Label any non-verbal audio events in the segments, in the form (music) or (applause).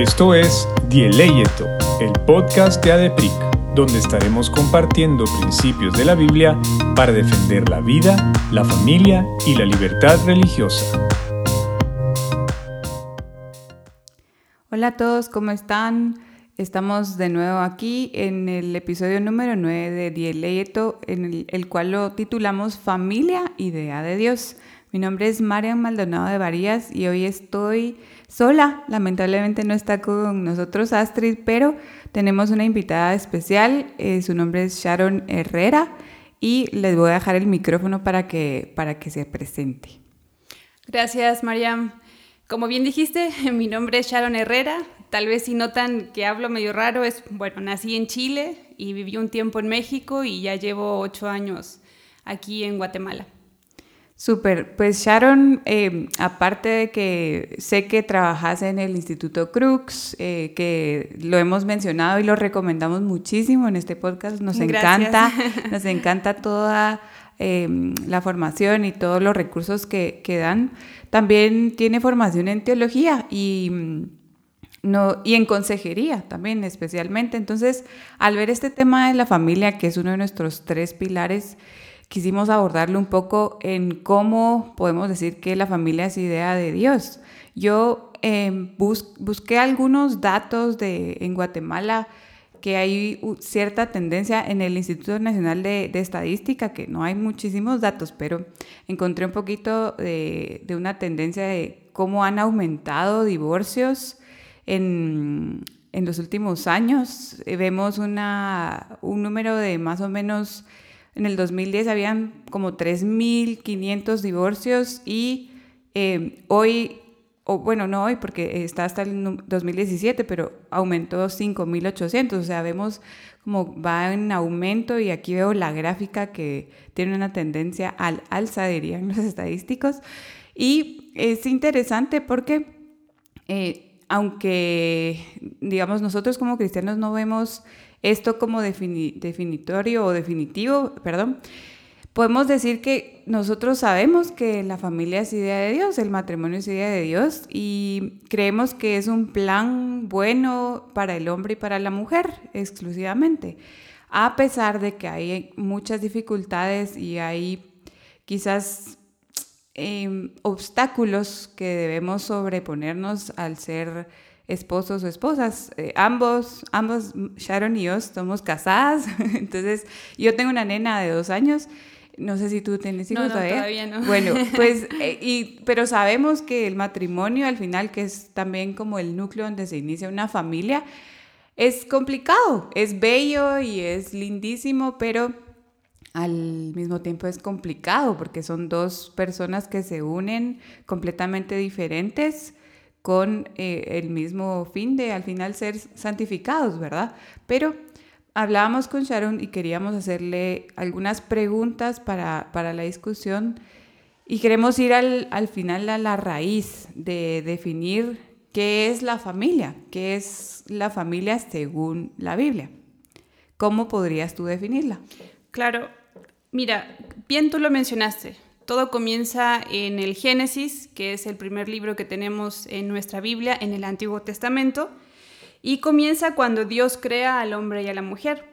Esto es Dieleyeto, el podcast de ADEPRIC, donde estaremos compartiendo principios de la Biblia para defender la vida, la familia y la libertad religiosa. Hola a todos, ¿cómo están? Estamos de nuevo aquí en el episodio número 9 de Dieleyeto, en el, cual lo titulamos Familia, Idea de Dios. Mi nombre es Marian Maldonado de Varías y hoy estoy sola. Lamentablemente no está con nosotros Astrid, pero tenemos una invitada especial. Eh, su nombre es Sharon Herrera y les voy a dejar el micrófono para que, para que se presente. Gracias, Mariam. Como bien dijiste, (laughs) mi nombre es Sharon Herrera. Tal vez si notan que hablo medio raro, es, bueno, nací en Chile y viví un tiempo en México y ya llevo ocho años aquí en Guatemala. Súper, pues Sharon, eh, aparte de que sé que trabajas en el Instituto Crux, eh, que lo hemos mencionado y lo recomendamos muchísimo en este podcast, nos encanta, (laughs) nos encanta toda em, la formación y todos los recursos que, que, dan. También tiene formación en teología y, mm, no, y en consejería también especialmente. Entonces, al ver este tema de la familia, que es uno de nuestros tres pilares, quisimos abordarlo un poco en cómo podemos decir que la familia es idea de Dios. Yo eh, busqué algunos datos de, en Guatemala que hay cierta tendencia en el Instituto Nacional de, Estadística, que no hay muchísimos datos, pero encontré un poquito de, de una tendencia de cómo han aumentado divorcios en, en los últimos años. Vemos una, un número de más o menos en el 2010 habían como 3.500 divorcios y eh, hoy, o bueno, no hoy porque está hasta el 2017, pero aumentó 5.800. O sea, vemos como va en aumento y aquí veo la gráfica que tiene una tendencia al alza, dirían los estadísticos. Y es interesante porque... Eh, aunque, digamos, nosotros como cristianos no vemos esto como definitorio o definitivo, perdón, podemos decir que nosotros sabemos que la familia es idea de Dios, el matrimonio es idea de Dios y creemos que es un plan bueno para el hombre y para la mujer exclusivamente, a pesar de que hay muchas dificultades y hay quizás eh, obstáculos que debemos sobreponernos al ser esposos o esposas. Eh, ambos, ambos, Sharon y yo, somos casadas. (laughs) Entonces, yo tengo una nena de dos años. No sé si tú tienes hijos no, no, todavía. no. Bueno, (laughs) pues, eh, y, pero sabemos que el matrimonio al final, que es también como el núcleo donde se inicia una familia, es complicado, es bello y es lindísimo, pero al mismo tiempo es complicado porque son dos personas que se unen completamente diferentes con eh, el mismo fin de al final ser santificados, ¿verdad? Pero hablábamos con Sharon y queríamos hacerle algunas preguntas para, para la discusión y queremos ir al, al, final a la raíz de definir qué es la familia, qué es la familia según la Biblia. ¿Cómo podrías tú definirla? Claro, mira, bien tú lo mencionaste. Todo comienza en el Génesis, que es el primer libro que tenemos en nuestra Biblia, en el Antiguo Testamento, y comienza cuando Dios crea al hombre y a la mujer.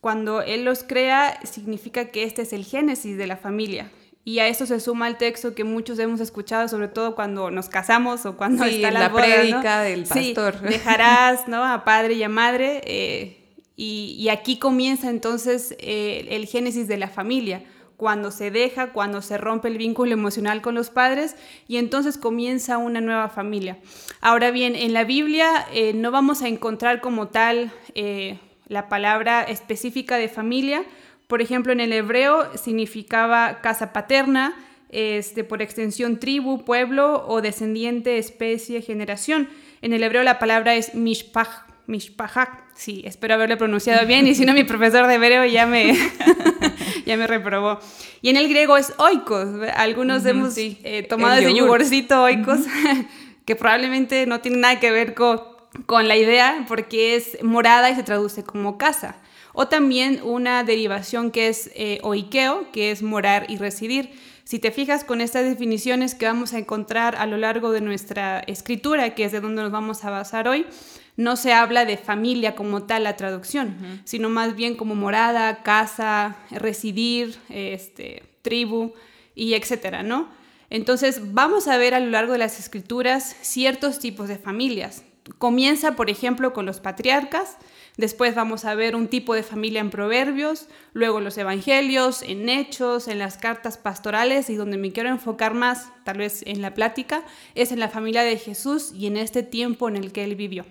Cuando Él los crea, significa que este es el Génesis de la familia. Y a eso se suma el texto que muchos hemos escuchado, sobre todo cuando nos casamos o cuando sí, está la, la boda, prédica del pastor. Sí, dejarás ¿no? a padre y a madre. Eh, y, y, aquí comienza entonces eh, el génesis de la familia cuando se deja, cuando se rompe el vínculo emocional con los padres y entonces comienza una nueva familia. Ahora bien, en la Biblia eh, no vamos a encontrar como tal eh, la palabra específica de familia. Por ejemplo, en el hebreo significaba casa paterna, este, por extensión tribu, pueblo o descendiente, especie, generación. En el hebreo la palabra es mishpach, mishpachak. Sí, espero haberlo pronunciado bien y si no mi profesor de hebreo ya me, (laughs) ya me reprobó. Y en el griego es oikos. Algunos uh -huh, hemos sí. eh, tomado ese yogurcito oikos, uh (laughs) -huh. que probablemente no tiene nada que ver con, con la idea porque es morada y se traduce como casa. O también una derivación que es eh, oikeo, que es morar y residir. Si te fijas con estas definiciones que vamos a encontrar a lo largo de nuestra escritura, que es de donde nos vamos a basar hoy, no se habla de familia como tal la traducción, sino más bien como morada, casa, residir, este, tribu y etcétera, ¿no? Entonces vamos a ver a lo largo de las escrituras ciertos tipos de familias. Comienza, por ejemplo, con los patriarcas, Después vamos a ver un tipo de familia en Proverbios, luego los Evangelios, en Hechos, en las cartas pastorales y donde me quiero enfocar más, tal vez en la plática, es en la familia de Jesús y en este tiempo en el que él vivió.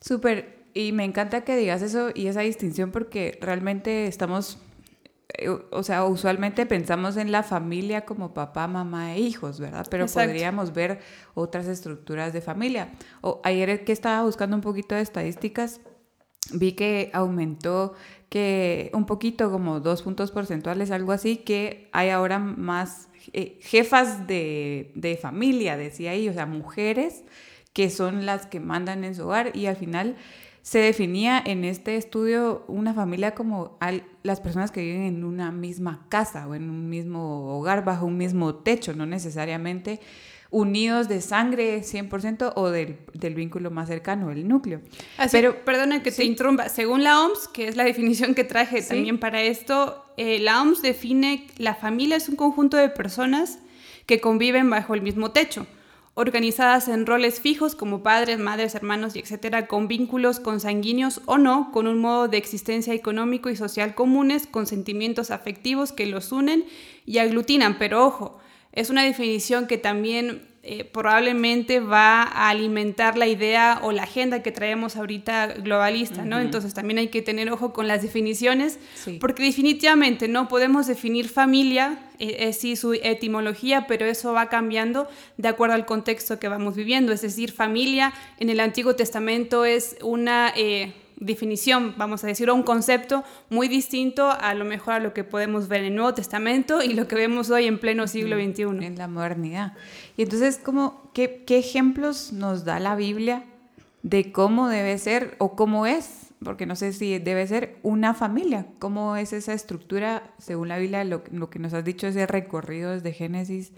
Súper, y me encanta que digas eso y esa distinción porque realmente estamos, eh, o sea, usualmente pensamos en la familia como papá, mamá e hijos, ¿verdad? Pero podríamos ver otras estructuras de familia. O ayer que estaba buscando un poquito de estadísticas, vi que aumentó que un poquito, como dos puntos porcentuales, algo así, que hay ahora más eh, jefas de, de, familia, decía ahí, o sea, mujeres que son las que mandan en su hogar y al final se definía en este estudio una familia como las personas que viven en una misma casa o en un mismo hogar, bajo un mismo techo, no necesariamente unidos de sangre 100% o del, del, vínculo más cercano, el núcleo. Pero, perdona que te interrumpa, según la OMS, que es la definición que traje también para esto, eh, la OMS define la familia es un conjunto de personas que conviven bajo el mismo techo, organizadas en roles fijos como padres, madres, hermanos y etcétera, con vínculos consanguíneos o no, con un modo de existencia económico y social comunes, con sentimientos afectivos que los unen y aglutinan, pero ojo, es una definición que también eh, probablemente va a alimentar la idea o la agenda que traemos ahorita globalista, ¿no? Entonces también hay que tener ojo con las definiciones, porque definitivamente no podemos definir familia, eh, eh, sí su etimología, pero eso va cambiando de acuerdo al contexto que vamos viviendo. Es decir, familia en el Antiguo Testamento es una definición, vamos a decir, o un concepto muy distinto a lo mejor a lo que podemos ver en el Nuevo Testamento y lo que vemos hoy en pleno siglo XXI. En la modernidad. Y entonces, ¿cómo, qué, qué ejemplos nos da la Biblia de cómo debe ser o cómo es? Porque no sé si debe ser una familia. ¿Cómo es esa estructura, según la Biblia, lo, lo que nos has dicho, ese recorrido desde Génesis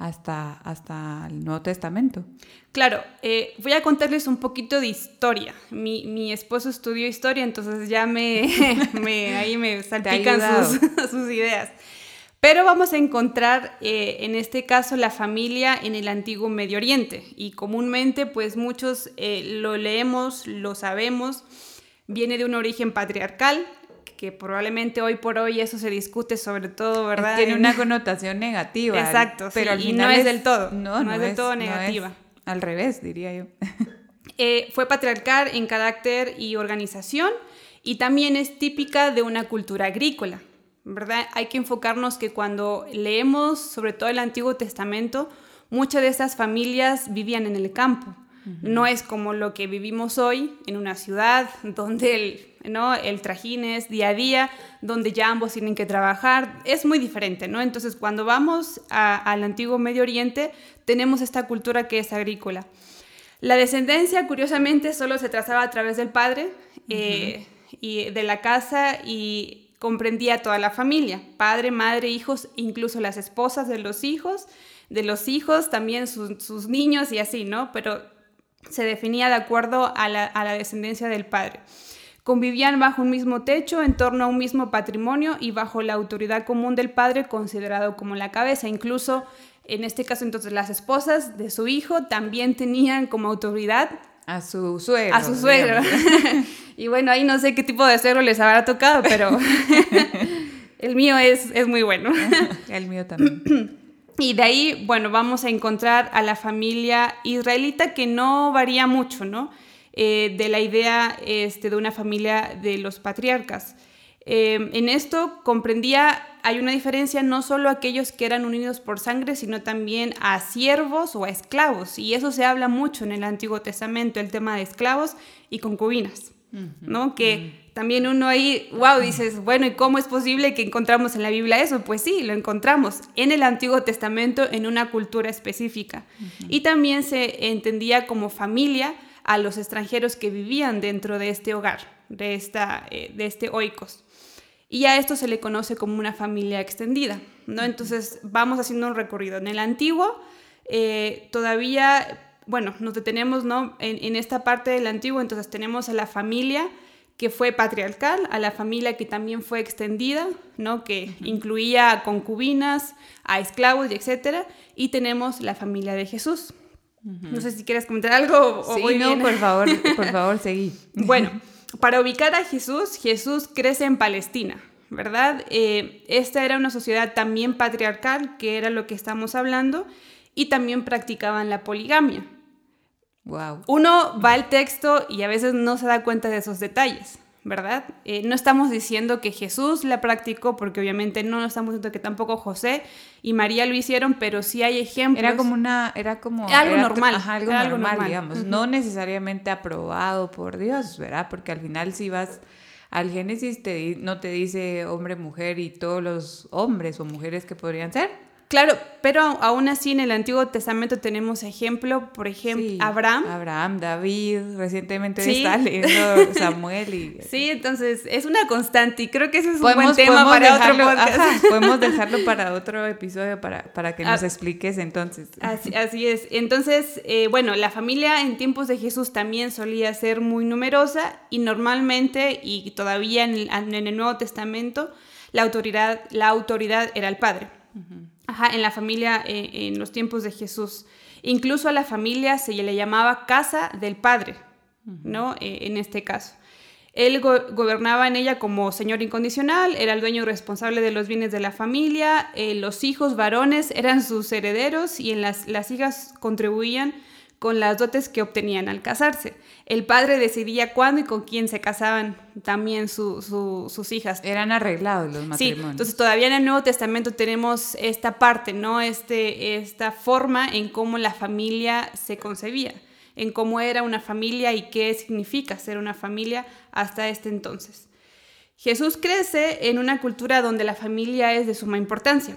hasta, hasta el Nuevo Testamento. Claro, eh, voy a contarles un poquito de historia. Mi, mi esposo estudió historia, entonces ya me, (laughs) me ahí me salpican sus, (laughs) sus, ideas. Pero vamos a encontrar eh, en este caso la familia en el antiguo Medio Oriente y comúnmente pues muchos eh, lo leemos, lo sabemos, viene de un origen patriarcal, que probablemente hoy por hoy eso se discute sobre todo, ¿verdad? Tiene una (laughs) connotación negativa. Exacto, pero y no es, del todo, no, no, es del todo negativa. al revés, diría yo. (laughs) Eh, fue patriarcal en carácter y organización y también es típica de una cultura agrícola, ¿verdad? Hay que enfocarnos que cuando leemos sobre todo el Antiguo Testamento, muchas de esas familias vivían en el campo. No es como lo que vivimos hoy en una ciudad (laughs) donde el ¿no? El trajín es día a día, donde ya ambos tienen que trabajar, es muy diferente, ¿no? Entonces, cuando vamos al antiguo Medio Oriente, tenemos esta cultura que es agrícola. La descendencia, curiosamente, solo se trazaba a través del padre eh, y de la casa y comprendía toda la familia, padre, madre, hijos, incluso las esposas de los hijos, de los hijos, también sus, niños y así, ¿no? Pero se definía de acuerdo a la descendencia del padre. Convivían bajo un mismo techo, en torno a un mismo patrimonio y bajo la autoridad común del padre considerado como la cabeza. Incluso en este caso entonces las esposas de su hijo también tenían como autoridad a su suegro. A su suegro. (laughs) y bueno, ahí no sé qué tipo de suegro les habrá tocado, pero (laughs) el mío es, es muy bueno. (laughs) el mío también. (clears throat) Y de ahí, bueno, vamos a encontrar a la familia israelita que no varía mucho, ¿no? Eh, de la idea este, de una familia de los patriarcas. Eh, en esto comprendía, hay una diferencia no solo a aquellos que eran unidos por sangre, sino también a siervos o a esclavos. Y eso se habla mucho en el Antiguo Testamento, el tema de esclavos y concubinas. ¿no? Que también uno ahí, wow, dices, bueno, ¿y cómo es posible que encontramos en la Biblia eso? Pues sí, lo encontramos en el Antiguo Testamento en una cultura específica. Y también se entendía como familia a los extranjeros que vivían dentro de este hogar, de, esta, eh, de este oikos. y a esto se le conoce como una familia extendida, ¿no? Entonces vamos haciendo un recorrido. En el antiguo, eh, todavía, bueno, nos detenemos, ¿no? En, en esta parte del antiguo, entonces tenemos a la familia que fue patriarcal, a la familia que también fue extendida, ¿no? que incluía a concubinas, a esclavos y etcétera, y tenemos la familia de Jesús. No sé si quieres comentar algo o sí, no, por favor, (laughs) por favor, seguí. Bueno, para ubicar a Jesús, Jesús crece en Palestina, ¿verdad? Eh, esta era una sociedad también patriarcal, que era lo que estamos hablando, y también practicaban la poligamia. Uno va al texto y a veces no se da cuenta de esos detalles, ¿verdad? Eh, no estamos diciendo que Jesús la practicó, porque obviamente no estamos diciendo que tampoco José y María lo hicieron, pero sí hay ejemplos. Era como una, era como algo normal, algo, normal, digamos, no necesariamente aprobado por Dios, ¿verdad? Porque al final si vas al Génesis te, no te dice hombre, mujer y todos los hombres o mujeres que podrían ser. Claro, pero aún así en el Antiguo Testamento tenemos ejemplo, por ejemplo, Abraham. Abraham, David, recientemente está leyendo (laughs) Samuel. Y... Sí, entonces es una constante y creo que ese es un buen tema para otro podcast. (laughs) podemos dejarlo para otro episodio para, para que nos ah, expliques entonces. Así, así es. Entonces, eh, bueno, la familia en tiempos de Jesús también solía ser muy numerosa y normalmente, y todavía en el, en el Nuevo Testamento, la autoridad, la autoridad era el padre en la familia eh, en los tiempos de Jesús. Incluso a la familia se le llamaba casa del Padre, ¿no? Eh, en este caso. Él gobernaba en ella como señor incondicional, era el dueño responsable de los bienes de la familia, eh, los hijos varones eran sus herederos y en las, las hijas contribuían con las dotes que obtenían al casarse. El padre decidía cuándo y con quién se casaban también sus hijas. Eran arreglados los matrimonios. Sí, entonces todavía en el Nuevo Testamento tenemos esta parte, ¿no? Este, esta forma en cómo la familia se concebía, en cómo era una familia y qué significa ser una familia hasta este entonces. Jesús crece en una cultura donde la familia es de suma importancia.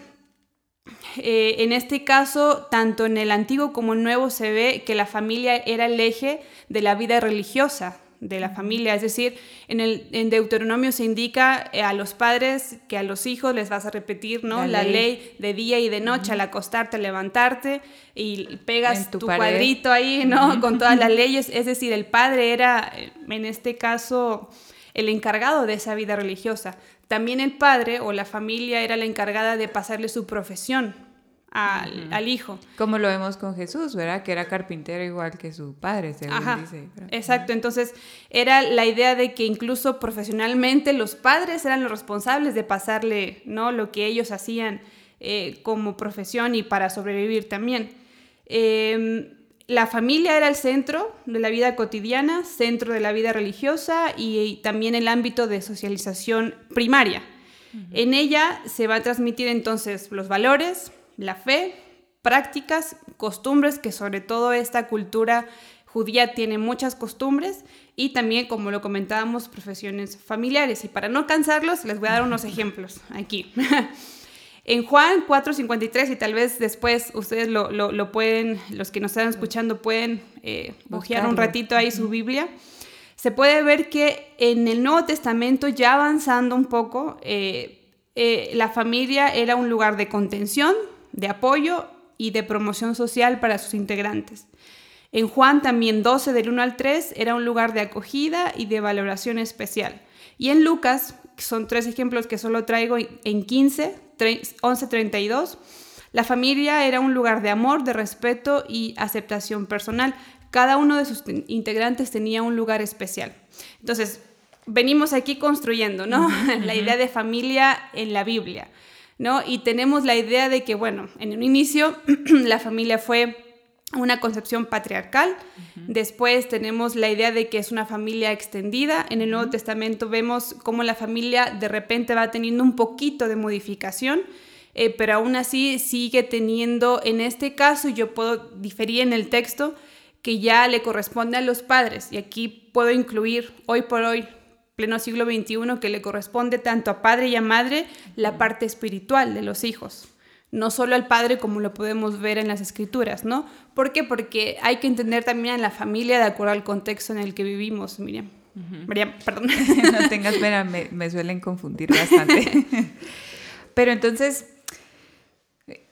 Eh, en este caso, tanto en el antiguo como en el nuevo se ve que la familia era el eje de la vida religiosa de la familia, es decir, en, el, en Deuteronomio se indica eh, a los padres que a los hijos les vas a repetir ¿no? la, ley. de día y de noche al acostarte, levantarte y pegas tu, cuadrito ahí ¿no? con todas las (laughs) leyes, es decir, el padre era en este caso el encargado de esa vida religiosa. También el padre o la familia era la encargada de pasarle su profesión al, hijo. Como lo vemos con Jesús, ¿verdad? Que era carpintero igual que su padre, según dice. Exacto, entonces era la idea de que incluso profesionalmente los padres eran los responsables de pasarle ¿no? lo que ellos hacían eh, como profesión y para sobrevivir también. Em, la familia era el centro de la vida cotidiana, centro de la vida religiosa y, también el ámbito de socialización primaria. En ella se va a transmitir entonces los valores, la fe, prácticas, costumbres, que sobre todo esta cultura judía tiene muchas costumbres y también, como lo comentábamos, profesiones familiares. Y para no cansarlos, les voy a dar unos (laughs) ejemplos aquí. En Juan 4.53, y tal vez después ustedes lo, pueden, los que nos están escuchando pueden eh, un ratito ahí su Biblia, se puede ver que en el Nuevo Testamento, ya avanzando un poco, eh, eh, la familia era un lugar de contención, de apoyo y de promoción social para sus integrantes. En Juan también 12 del 1 al 3 era un lugar de acogida y de valoración especial. Y en Lucas, son tres ejemplos que solo traigo en 15, 11.32, la familia era un lugar de amor, de respeto y aceptación personal. Cada uno de sus integrantes tenía un lugar especial. Entonces, venimos aquí construyendo, ¿no? (laughs) la idea de familia en la Biblia, ¿no? Y tenemos la idea de que, bueno, en un inicio (clears throat) la familia fue una concepción patriarcal. Después tenemos la idea de que es una familia extendida. En el Nuevo Testamento vemos cómo la familia de repente va teniendo un poquito de modificación, eh, pero aún así sigue teniendo, en este caso yo puedo diferir en el texto, que ya le corresponde a los padres. Y aquí puedo incluir hoy por hoy, pleno siglo XXI, que le corresponde tanto a padre y a madre la parte espiritual de los hijos no solo al padre como lo podemos ver en las escrituras, ¿no? ¿Por qué? Porque hay que entender también a la familia de acuerdo al contexto en el que vivimos, Miriam. María, perdón. (laughs) no tengas pena, me, suelen confundir bastante. (laughs) Pero entonces,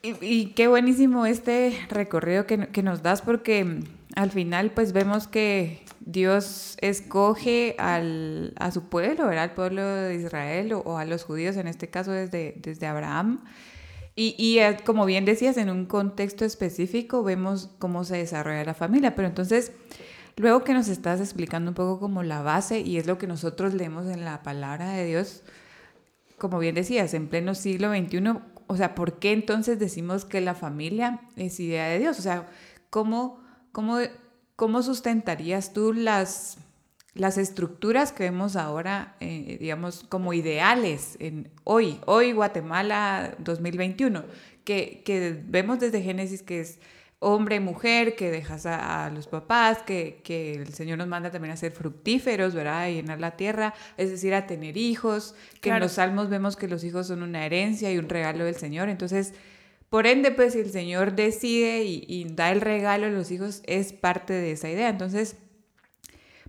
y, qué buenísimo este recorrido que, que, nos das porque al final pues vemos que Dios escoge al, a su pueblo, ¿verdad? al pueblo de Israel o, a los judíos, en este caso desde, desde Abraham. Y, y, eh, como bien decías, en un contexto específico vemos cómo se desarrolla la familia, pero entonces Luego que nos estás explicando un poco como la base y es lo que nosotros leemos en la palabra de Dios, como bien decías, en pleno siglo XXI, o sea, ¿por qué entonces decimos que la familia es idea de Dios? O sea, ¿cómo, cómo, cómo sustentarías tú las, las estructuras que vemos ahora, eh, digamos, como ideales en hoy, hoy Guatemala 2021, que, que vemos desde Génesis que es hombre, mujer, que dejas a, los papás, que, el Señor nos manda también a ser fructíferos, ¿verdad? A llenar la tierra, es decir, a tener hijos, que en los salmos vemos que los hijos son una herencia y un regalo del Señor. Entonces, por ende, pues si el Señor decide y, da el regalo a los hijos, es parte de esa idea. Entonces,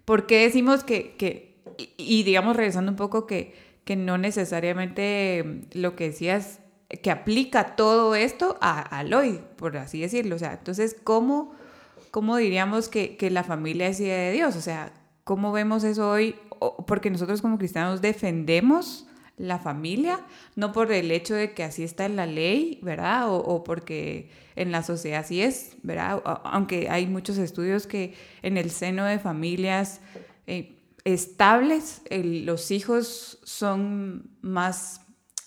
¿por qué decimos que, que y, digamos, regresando un poco, que, que no necesariamente lo que decías que aplica todo esto a, al hoy, por así decirlo. O sea, entonces, ¿cómo, cómo diríamos que, que, la familia es idea de Dios? O sea, ¿cómo vemos eso hoy? Porque nosotros como cristianos defendemos la familia, no por el hecho de que así está en la ley, ¿verdad? O, porque en la sociedad así es, ¿verdad? Aunque hay muchos estudios que en el seno de familias eh, estables, los hijos son más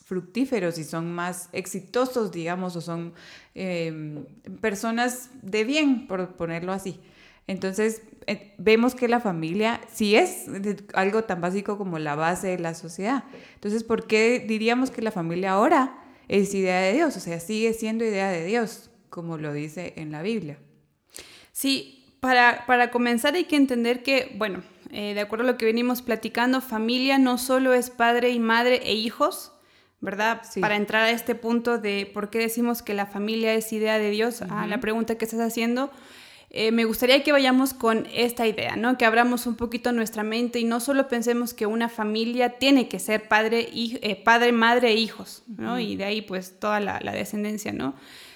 fructíferos y son más exitosos, digamos, o son em, personas de bien, por ponerlo así. Entonces, eh, vemos que la familia sí es algo tan básico como la base de la sociedad. Entonces, ¿por qué diríamos que la familia ahora es idea de Dios? O sea, sigue siendo idea de Dios, como lo dice en la Biblia. Sí, para, para comenzar hay que entender que, bueno, eh, de acuerdo a lo que venimos platicando, familia no solo es padre y madre e hijos, ¿verdad? Para entrar a este punto de por qué decimos que la familia es idea de Dios, a la pregunta que estás haciendo, eh, me gustaría que vayamos con esta idea, ¿no? Que abramos un poquito nuestra mente y no solo pensemos que una familia tiene que ser padre, eh, padre madre e hijos, ¿no? Y de ahí pues toda la, descendencia, ¿no?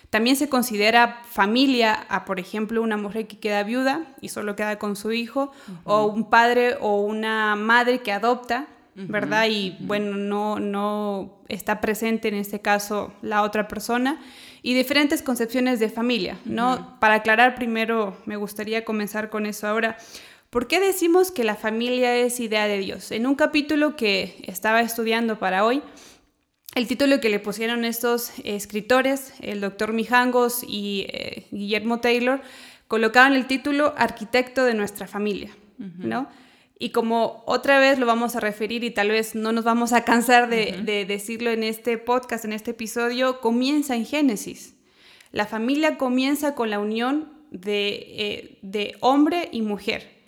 También se considera familia a, por ejemplo, una mujer que queda viuda y solo queda con su hijo, o un padre o una madre que adopta, ¿verdad? Y bueno, no, no está presente en este caso la otra persona. Y diferentes concepciones de familia, ¿no? Para aclarar primero, me gustaría comenzar con eso ahora. ¿Por qué decimos que la familia es idea de Dios? En un capítulo que estaba estudiando para hoy, el título que le pusieron estos escritores, el doctor Mijangos y eh, Guillermo Taylor, colocaban el título Arquitecto de nuestra familia, ¿no? Y como otra vez lo vamos a referir y tal vez no nos vamos a cansar de, decirlo en este podcast, en este episodio, comienza en Génesis. La familia comienza con la unión de, eh, de hombre y mujer.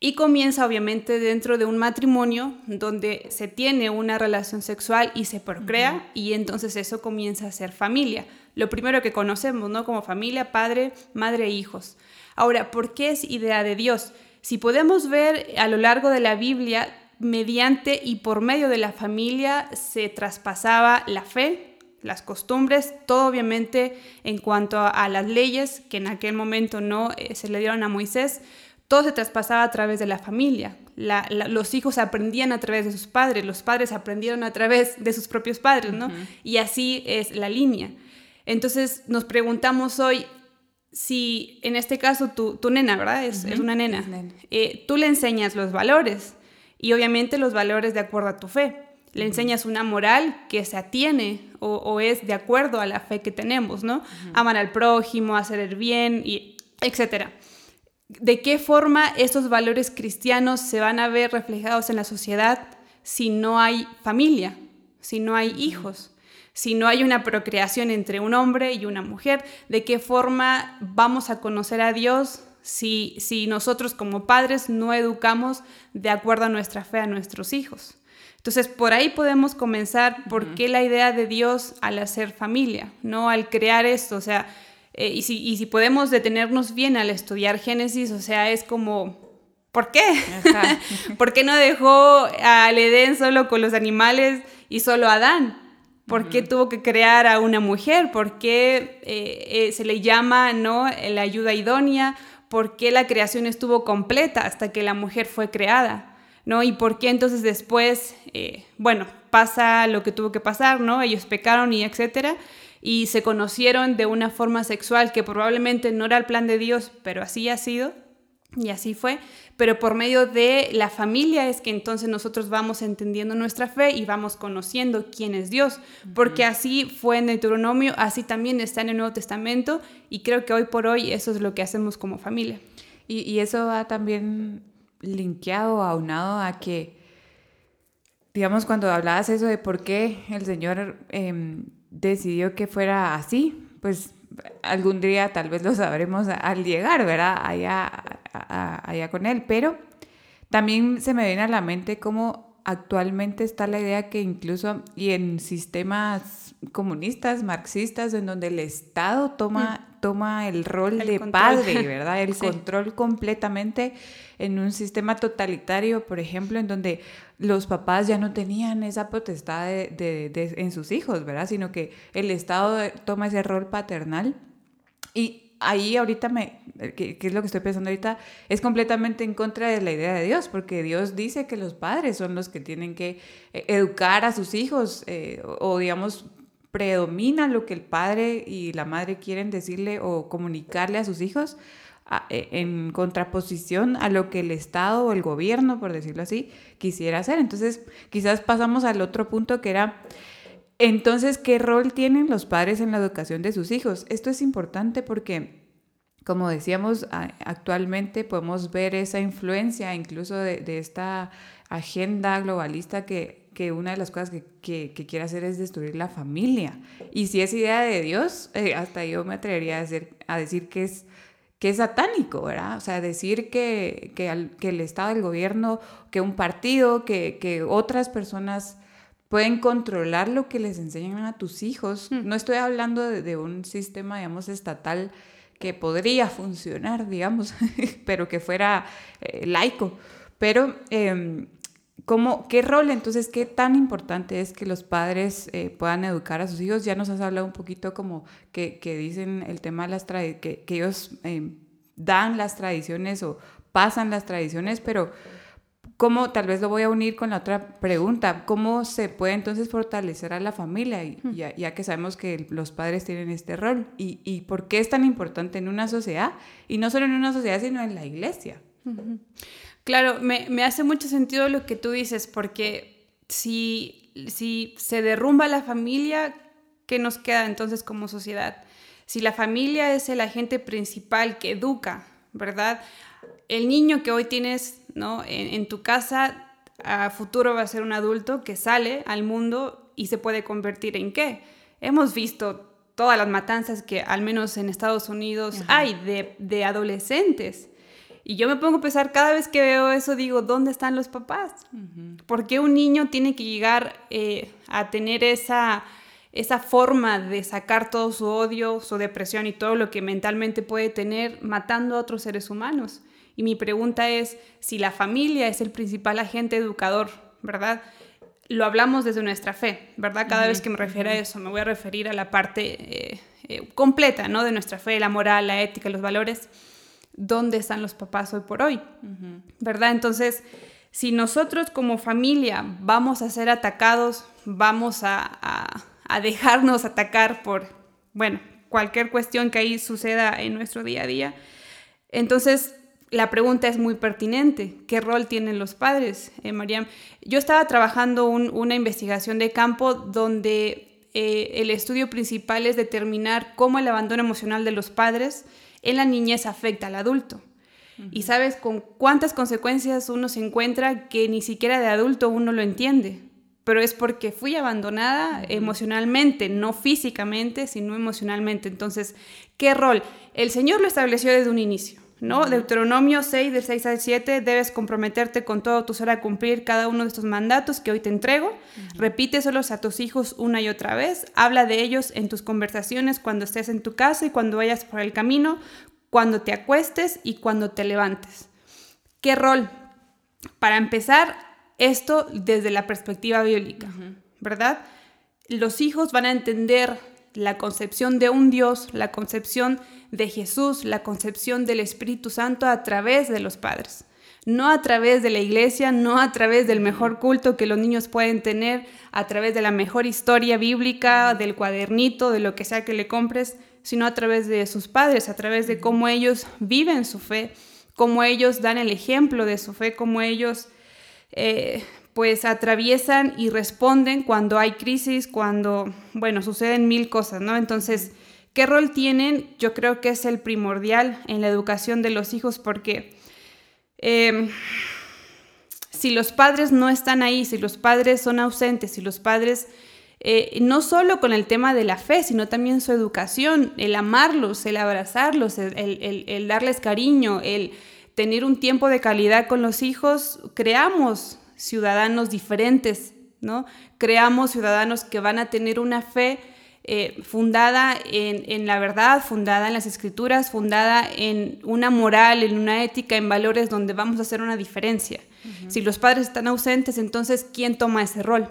Y comienza obviamente dentro de un matrimonio donde se tiene una relación sexual y se procrea y entonces eso comienza a ser familia. Lo primero que conocemos, ¿no? Como familia, padre, madre e hijos. Ahora, ¿por qué es idea de Dios? Si podemos ver a lo largo de la Biblia, mediante y por medio de la familia se traspasaba la fe, las costumbres, todo obviamente en cuanto a, las leyes que en aquel momento no eh, se le dieron a Moisés, todo se traspasaba a través de la familia. los hijos aprendían a través de sus padres, los padres aprendieron a través de sus propios padres, ¿no? Y así es la línea. Entonces nos preguntamos hoy, si en este caso tu, tu nena, ¿verdad? Es, es una nena. Eh, tú le enseñas los valores y obviamente los valores de acuerdo a tu fe. Le enseñas una moral que se atiene o, o, es de acuerdo a la fe que tenemos, ¿no? Amar al prójimo, hacer el bien, y etcétera. ¿De qué forma estos valores cristianos se van a ver reflejados en la sociedad si no hay familia, si no hay hijos? Si no hay una procreación entre un hombre y una mujer, de qué forma vamos a conocer a Dios si, si nosotros como padres no educamos de acuerdo a nuestra fe a nuestros hijos. Entonces, por ahí podemos comenzar por qué la idea de Dios al hacer familia, ¿no? Al crear esto, o sea, eh, y, si, y si podemos detenernos bien al estudiar Génesis, o sea, es como ¿Por qué? (laughs) ¿Por qué no dejó al Edén solo con los animales y solo a Adán? ¿Por qué tuvo que crear a una mujer? ¿Por qué eh, eh, se le llama ¿no? la ayuda idónea? ¿Por qué la creación estuvo completa hasta que la mujer fue creada? ¿no? Y por qué entonces después, eh, bueno, pasa lo que tuvo que pasar, ¿no? Ellos pecaron y etcétera, y se conocieron de una forma sexual que probablemente no era el plan de Dios, pero así ha sido, y así fue, pero por medio de la familia es que entonces nosotros vamos entendiendo nuestra fe y vamos conociendo quién es Dios, porque así fue en Deuteronomio, así también está en el Nuevo Testamento, y creo que hoy por hoy eso es lo que hacemos como familia. Y, y eso va también linkeado, aunado a que, digamos, cuando hablabas eso de por qué el Señor em, decidió que fuera así, pues algún día tal vez lo sabremos al llegar, ¿verdad? Allá, allá con Él, pero también se me viene a la mente cómo actualmente está la idea que incluso, y en sistemas comunistas, marxistas, en donde el Estado toma, mm. toma el rol de padre, (laughs) ¿verdad? El control completamente en un sistema totalitario, por ejemplo, en donde los papás ya no tenían esa potestad de, en sus hijos, ¿verdad? Sino que el Estado toma ese rol paternal. Y ahí ahorita me, ¿qué, es lo que estoy pensando ahorita? Es completamente en contra de la idea de Dios, porque Dios dice que los padres son los que tienen que eh, educar a sus hijos eh, o, digamos, predomina lo que el padre y la madre quieren decirle o comunicarle a sus hijos e, en contraposición a lo que el Estado o el gobierno, por decirlo así, quisiera hacer. Entonces, quizás pasamos al otro punto que era, entonces, ¿qué rol tienen los padres en la educación de sus hijos? Esto es importante porque, como decíamos, actualmente podemos ver esa influencia incluso de, esta agenda globalista que que una de las cosas que, quiere hacer es destruir la familia. Y si es idea de Dios, eh, hasta yo me atrevería a, a decir que es que es satánico, ¿verdad? O sea, decir que, que, el Estado, el gobierno, que un partido, que, que, otras personas pueden controlar lo que les enseñan a tus hijos. Mm. No estoy hablando de, un sistema, digamos, estatal que podría funcionar, digamos, (laughs) pero que fuera eh, laico. Pero, eh, ¿cómo, ¿qué rol entonces, qué tan importante es que los padres eh, puedan educar a sus hijos? Ya nos has hablado un poquito como que, que dicen el tema de las tradiciones, que, que, ellos em, dan las tradiciones o pasan las tradiciones, pero ¿cómo, tal vez lo voy a unir con la otra pregunta, cómo se puede entonces fortalecer a la familia, y, ya, que sabemos que los padres tienen este rol, y, y, por qué es tan importante en una sociedad, y no solo en una sociedad, sino en la iglesia? Claro, me, me, hace mucho sentido lo que tú dices, porque si, si se derrumba la familia, ¿qué nos queda entonces como sociedad? Si la familia es el agente principal que educa, ¿verdad? El niño que hoy tienes ¿no? en, en tu casa, a futuro va a ser un adulto que sale al mundo y se puede convertir en qué. Hemos visto todas las matanzas que al menos en Estados Unidos hay de, de, adolescentes. Y yo me pongo a pensar, cada vez que veo eso, digo, ¿dónde están los papás? ¿Por qué un niño tiene que llegar eh, a tener esa, esa forma de sacar todo su odio, su depresión y todo lo que mentalmente puede tener matando a otros seres humanos? Y mi pregunta es, si la familia es el principal agente educador, ¿verdad? Lo hablamos desde nuestra fe, ¿verdad? Cada vez que me refiero a eso, me voy a referir a la parte eh, eh, completa, ¿no? De nuestra fe, la moral, la ética, los valores dónde están los papás hoy por hoy, ¿verdad? Entonces, si nosotros como familia vamos a ser atacados, vamos a, dejarnos atacar por, bueno, cualquier cuestión que ahí suceda en nuestro día a día, entonces la pregunta es muy pertinente. ¿Qué rol tienen los padres, eh, Mariam? Yo estaba trabajando una investigación de campo donde eh, el estudio principal es determinar cómo el abandono emocional de los padres en la niñez afecta al adulto. Y sabes con cuántas consecuencias uno se encuentra que ni siquiera de adulto uno lo entiende. Pero es porque fui abandonada emocionalmente, no físicamente, sino emocionalmente. Entonces, ¿qué rol? El Señor lo estableció desde un inicio. ¿No? Deuteronomio 6, del 6 al 7, debes comprometerte con todo tu ser a cumplir cada uno de estos mandatos que hoy te entrego. Repíteselos a tus hijos una y otra vez. Habla de ellos en tus conversaciones cuando estés en tu casa y cuando vayas por el camino, cuando te acuestes y cuando te levantes. ¿Qué rol? Para empezar, esto desde la perspectiva bíblica, ¿verdad? Los hijos van a entender la concepción de un Dios, la concepción de Jesús, la concepción del Espíritu Santo a través de los padres. No a través de la iglesia, no a través del mejor culto que los niños pueden tener, a través de la mejor historia bíblica, del cuadernito, de lo que sea que le compres, sino a través de sus padres, a través de cómo ellos viven su fe, cómo ellos dan el ejemplo de su fe, cómo ellos eh, pues atraviesan y responden cuando hay crisis, cuando, bueno, suceden mil cosas, ¿no? Entonces, ¿qué rol tienen? Yo creo que es el primordial en la educación de los hijos porque em, si los padres no están ahí, si los padres son ausentes, si los padres, eh, no solo con el tema de la fe, sino también su educación, el amarlos, el abrazarlos, el darles cariño, el tener un tiempo de calidad con los hijos, creamos ciudadanos diferentes, ¿no? Creamos ciudadanos que van a tener una fe eh, fundada en, la verdad, fundada en las escrituras, fundada en una moral, en una ética, en valores donde vamos a hacer una diferencia. Si los padres están ausentes, entonces, ¿quién toma ese rol?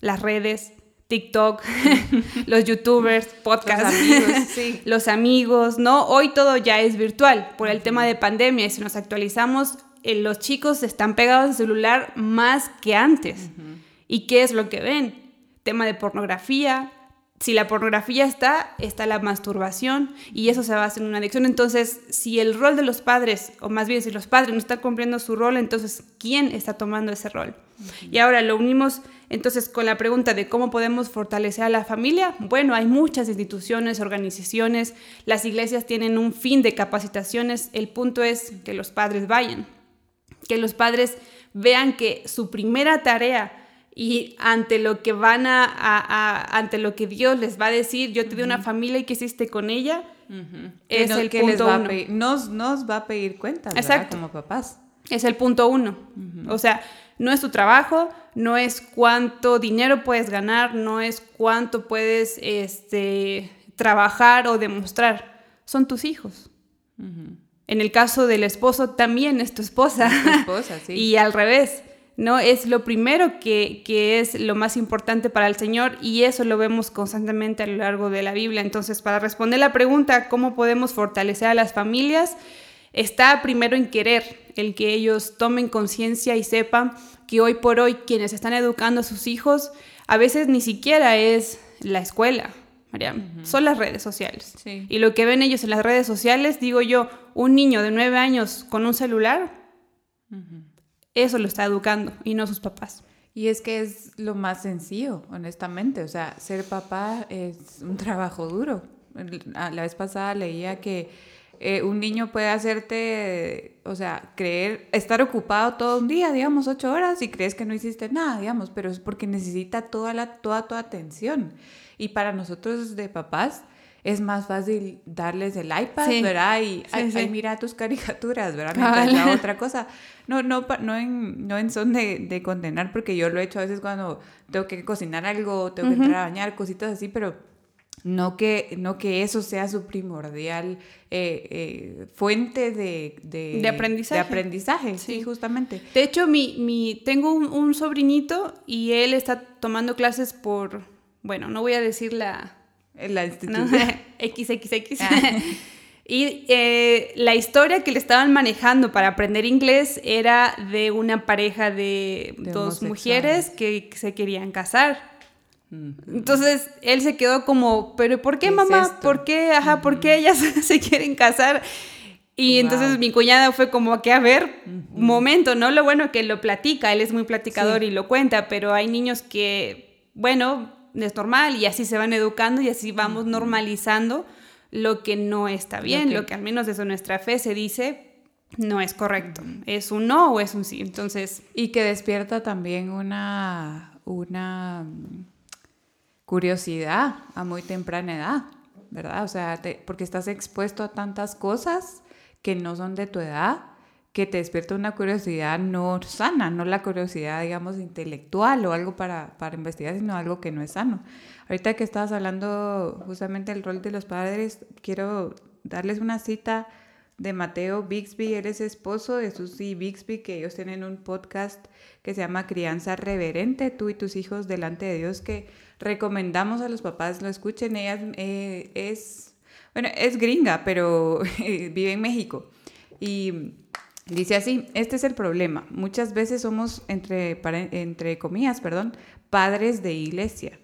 Las redes, TikTok, (laughs) los youtubers, podcasts, los amigos, (laughs) los amigos, ¿no? Hoy todo ya es virtual por el tema de pandemia y si nos actualizamos eh, los chicos están pegados al celular más que antes. ¿Y qué es lo que ven? Tema de pornografía. Si la pornografía está, está la masturbación y eso se va a hacer una adicción. Entonces, si el rol de los padres, o más bien si los padres no están cumpliendo su rol, entonces, ¿quién está tomando ese rol? Y ahora lo unimos entonces con la pregunta de cómo podemos fortalecer a la familia. Bueno, hay muchas instituciones, organizaciones, las iglesias tienen un fin de capacitaciones. El punto es que los padres vayan que los padres vean que su primera tarea y ante lo que van a, ante lo que Dios les va a decir, yo te di una familia y qué hiciste con ella, es el que punto uno. nos, nos va a pedir cuentas, Exacto. Como papás. Es el punto uno. O sea, no es tu trabajo, no es cuánto dinero puedes ganar, no es cuánto puedes este, trabajar o demostrar. Son tus hijos. En el caso del esposo también es tu esposa. esposa, sí. (laughs) y al revés, ¿no? Es lo primero que, que, es lo más importante para el Señor y eso lo vemos constantemente a lo largo de la Biblia. Entonces, para responder la pregunta, ¿cómo podemos fortalecer a las familias? Está primero en querer, el que ellos tomen conciencia y sepan que hoy por hoy quienes están educando a sus hijos, a veces ni siquiera es la escuela, María, son las redes sociales. Y lo que ven ellos en las redes sociales, digo yo, un niño de nueve años con un celular, eso lo está educando y no sus papás. Y es que es lo más sencillo, honestamente. O sea, ser papá es un trabajo duro. La vez pasada leía que eh, un niño puede hacerte, o sea, creer, estar ocupado todo un día, digamos, ocho horas, y crees que no hiciste nada, digamos, pero es porque necesita toda, la, toda tu atención. Y para nosotros de papás es más fácil darles el iPad, ¿verdad? Y mira tus caricaturas, ¿verdad? Mientras otra (laughs) cosa. No, no, no, en, no en son de, de, condenar, porque yo lo he hecho a veces cuando tengo que cocinar algo, tengo que entrar a bañar, cositas así, pero no que, no que eso sea su primordial eh, eh, fuente de, de, de, aprendizaje. De aprendizaje, sí, justamente. De hecho, mi, mi, tengo un, un sobrinito y él está tomando clases por bueno, no voy a decir la... La institución. XXX. (laughs) Ah. (laughs) y eh, la historia que le estaban manejando para aprender inglés era de una pareja de, dos mujeres que se querían casar. Entonces él se quedó como, pero ¿por qué, mamá? ¿Por qué? Ajá, ¿por qué ellas (laughs) se quieren casar? Y entonces mi cuñada fue como que, a ver, momento, ¿no? Lo bueno que lo platica, él es muy platicador y lo cuenta, pero hay niños que, bueno, es normal y así se van educando y así vamos normalizando lo que no está bien, lo que, al menos desde nuestra fe se dice no es correcto, es un no o es un sí. Entonces, y que despierta también una una curiosidad a muy temprana edad, ¿verdad? O sea, porque estás expuesto a tantas cosas que no son de tu edad que te despierta una curiosidad no sana, no la curiosidad, digamos, intelectual o algo para, para investigar, sino algo que no es sano. Ahorita que estabas hablando justamente del rol de los padres, quiero darles una cita de Mateo Bixby, él es esposo de Susie Bixby, que ellos tienen un podcast que se llama Crianza Reverente, tú y tus hijos delante de Dios, que recomendamos a los papás lo escuchen. Ella eh, es, bueno, es gringa, pero (laughs) vive en México. Y dice así, este es el problema. Muchas veces somos, entre, comillas, perdón, padres de iglesia.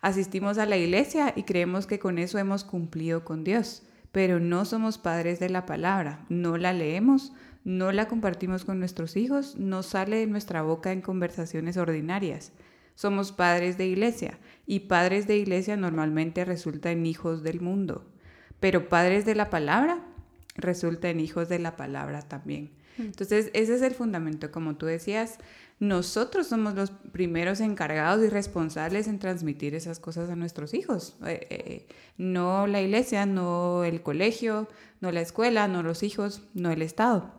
Asistimos a la iglesia y creemos que con eso hemos cumplido con Dios pero no somos padres de la palabra, no la leemos, no la compartimos con nuestros hijos, no sale de nuestra boca en conversaciones ordinarias. Somos padres de iglesia y padres de iglesia normalmente resulta en hijos del mundo, pero padres de la palabra resulta en hijos de la palabra también. Entonces, ese es el fundamento, como tú decías, nosotros somos los primeros encargados y responsables en transmitir esas cosas a nuestros hijos. Eh, eh, no la iglesia, no el colegio, no la escuela, no los hijos, no el Estado.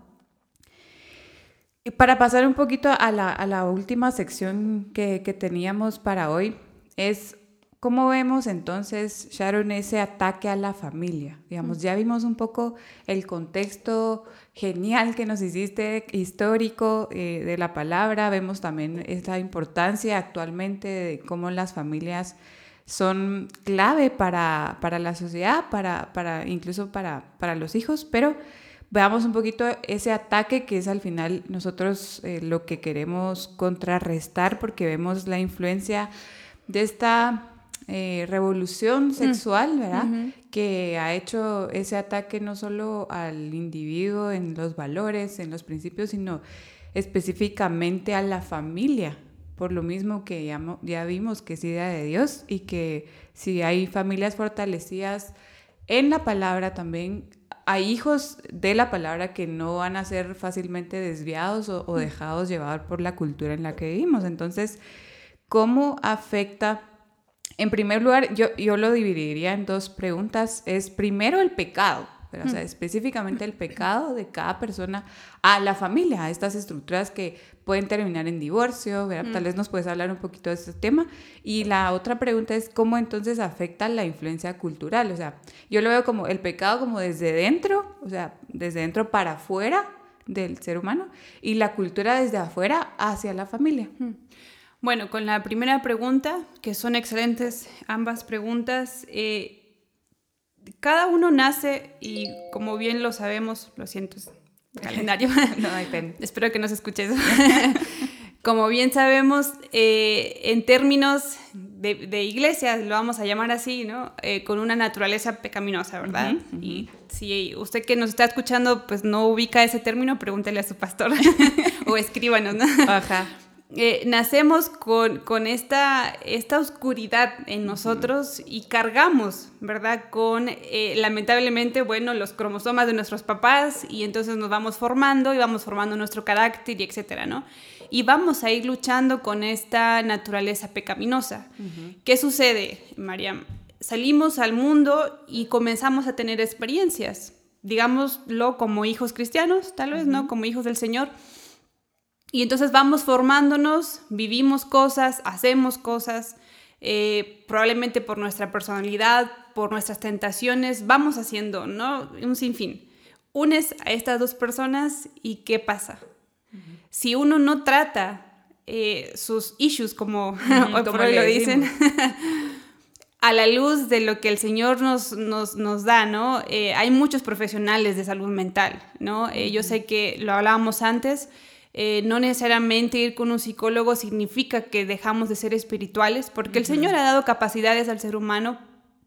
Y para pasar un poquito a la, última sección que, que teníamos para hoy, es ¿Cómo vemos entonces, Sharon, ese ataque a la familia? Digamos, ya vimos un poco el contexto genial que nos hiciste, histórico eh, de la palabra, vemos también esa importancia actualmente de cómo las familias son clave para, para la sociedad, para, para, incluso para, para los hijos, pero veamos un poquito ese ataque que es al final nosotros eh, lo que queremos contrarrestar porque vemos la influencia de esta eh, revolución mm. sexual, ¿verdad? Que ha hecho ese ataque no solo al individuo en los valores, en los principios, sino específicamente a la familia. Por lo mismo que ya, ya vimos que es idea de Dios y que si hay familias fortalecidas en la palabra también, hay hijos de la palabra que no van a ser fácilmente desviados o, o mm. dejados llevar por la cultura en la que vivimos. Entonces, ¿cómo afecta en primer lugar, yo, yo lo dividiría en dos preguntas. Es primero el pecado, o sea, específicamente el pecado de cada persona a la familia, a estas estructuras que pueden terminar en divorcio, tal vez nos puedes hablar un poquito de este tema. Y la otra pregunta es cómo entonces afecta la influencia cultural, o sea, yo lo veo como el pecado como desde dentro, o sea, desde dentro para afuera del ser humano y la cultura desde afuera hacia la familia. Bueno, con la primera pregunta, que son excelentes ambas preguntas, eh, cada uno nace y como bien lo sabemos, lo siento, es calendario, (laughs) no hay pena. (laughs) espero que no se escuche eso. (laughs) como bien sabemos, eh, en términos de, de, iglesia, lo vamos a llamar así, ¿no? Eh, con una naturaleza pecaminosa, ¿verdad? Y si usted que nos está escuchando, pues no ubica ese término, pregúntele a su pastor o escríbanos, ¿no? Ajá. Eh, nacemos con, con esta, esta, oscuridad en nosotros y cargamos, ¿verdad? Con, eh, lamentablemente, bueno, los cromosomas de nuestros papás y entonces nos vamos formando y vamos formando nuestro carácter y etcétera, ¿no? Y vamos a ir luchando con esta naturaleza pecaminosa. ¿Qué sucede, Mariam? Salimos al mundo y comenzamos a tener experiencias, digámoslo como hijos cristianos, tal vez, ¿no? Como hijos del Señor y entonces vamos formándonos, vivimos cosas, hacemos cosas, eh, probablemente por nuestra personalidad, por nuestras tentaciones, vamos haciendo, ¿no? Un sinfín. Unes a estas dos personas y ¿qué pasa? Si uno no trata eh, sus issues, como, (laughs) lo dicen, (laughs) a la luz de lo que el Señor nos, nos, da, ¿no? Eh, hay muchos profesionales de salud mental, ¿no? yo sé que lo hablábamos antes, eh, no necesariamente ir con un psicólogo significa que dejamos de ser espirituales, porque el Señor ha dado capacidades al ser humano